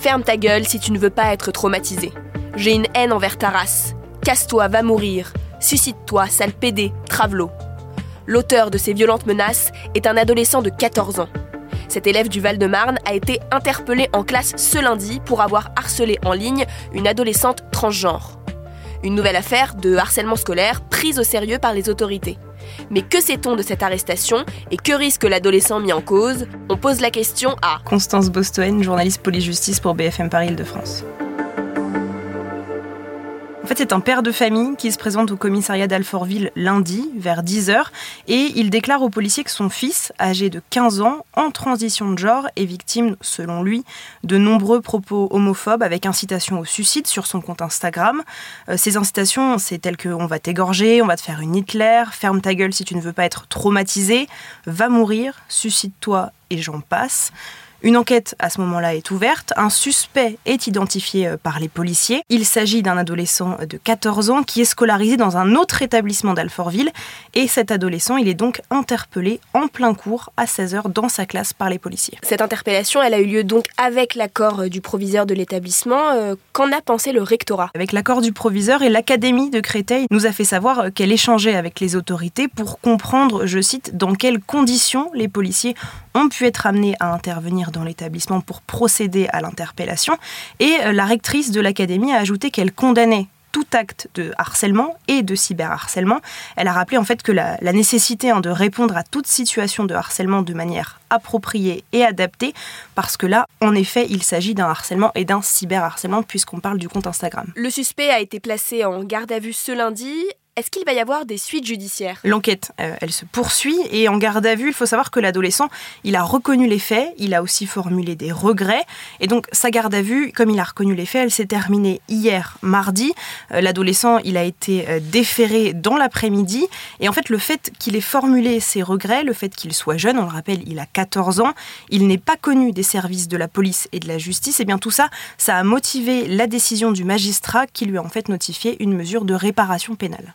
Ferme ta gueule si tu ne veux pas être traumatisé. J'ai une haine envers ta race. Casse-toi, va mourir. Suscite-toi, sale pédé, travelot. L'auteur de ces violentes menaces est un adolescent de 14 ans. Cet élève du Val-de-Marne a été interpellé en classe ce lundi pour avoir harcelé en ligne une adolescente transgenre. Une nouvelle affaire de harcèlement scolaire prise au sérieux par les autorités. Mais que sait-on de cette arrestation et que risque l'adolescent mis en cause? On pose la question à Constance Bostoen, journaliste police-justice pour BFM Paris Île-de-France. En fait, c'est un père de famille qui se présente au commissariat d'Alfortville lundi, vers 10h, et il déclare aux policiers que son fils, âgé de 15 ans, en transition de genre, est victime, selon lui, de nombreux propos homophobes avec incitation au suicide sur son compte Instagram. Euh, ces incitations, c'est telles que on va t'égorger, on va te faire une Hitler, ferme ta gueule si tu ne veux pas être traumatisé, va mourir, suicide-toi et j'en passe. Une enquête à ce moment-là est ouverte. Un suspect est identifié euh, par les policiers. Il s'agit d'un adolescent de 14 ans qui est scolarisé dans un autre établissement d'Alfortville. Et cet adolescent, il est donc interpellé en plein cours à 16h dans sa classe par les policiers. Cette interpellation, elle a eu lieu donc avec l'accord euh, du proviseur de l'établissement. Euh, qu'en a pensé le rectorat? Avec l'accord du proviseur et l'Académie de Créteil nous a fait savoir qu'elle échangeait avec les autorités pour comprendre, je cite, dans quelles conditions les policiers ont pu être amenés à intervenir dans l'établissement pour procéder à l'interpellation. Et euh, la rectrice de l'académie a ajouté qu'elle condamnait tout acte de harcèlement et de cyberharcèlement. Elle a rappelé en fait que la, nécessité hein, de répondre à toute situation de harcèlement de manière appropriée et adaptée, parce que là, en effet, il s'agit d'un harcèlement et d'un cyberharcèlement puisqu'on parle du compte Instagram. Le suspect a été placé en garde à vue ce lundi. Est-ce qu'il va y avoir des suites judiciaires? L'enquête, euh, elle se poursuit et en garde à vue, il faut savoir que l'adolescent, il a reconnu les faits, il a aussi formulé des regrets et donc sa garde à vue, comme il a reconnu les faits, elle s'est terminée hier mardi. Euh, l'adolescent, il a été euh, déféré dans l'après-midi et en fait le fait qu'il ait formulé ses regrets, le fait qu'il soit jeune, on le rappelle, il a 14 ans, il n'est pas connu des services de la police et de la justice, et bien tout ça, ça a motivé la décision du magistrat qui lui a en fait notifié une mesure de réparation pénale.